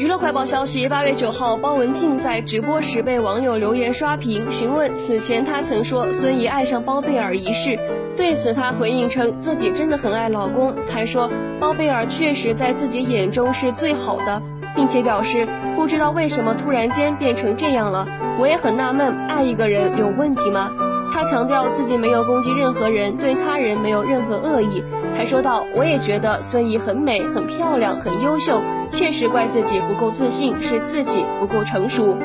娱乐快报消息：八月九号，包文婧在直播时被网友留言刷屏，询问此前她曾说孙怡爱上包贝尔一事。对此，她回应称自己真的很爱老公，还说包贝尔确实在自己眼中是最好的，并且表示不知道为什么突然间变成这样了。我也很纳闷，爱一个人有问题吗？他强调自己没有攻击任何人，对他人没有任何恶意，还说道：“我也觉得孙怡很美、很漂亮、很优秀。”确实怪自己不够自信，是自己不够成熟。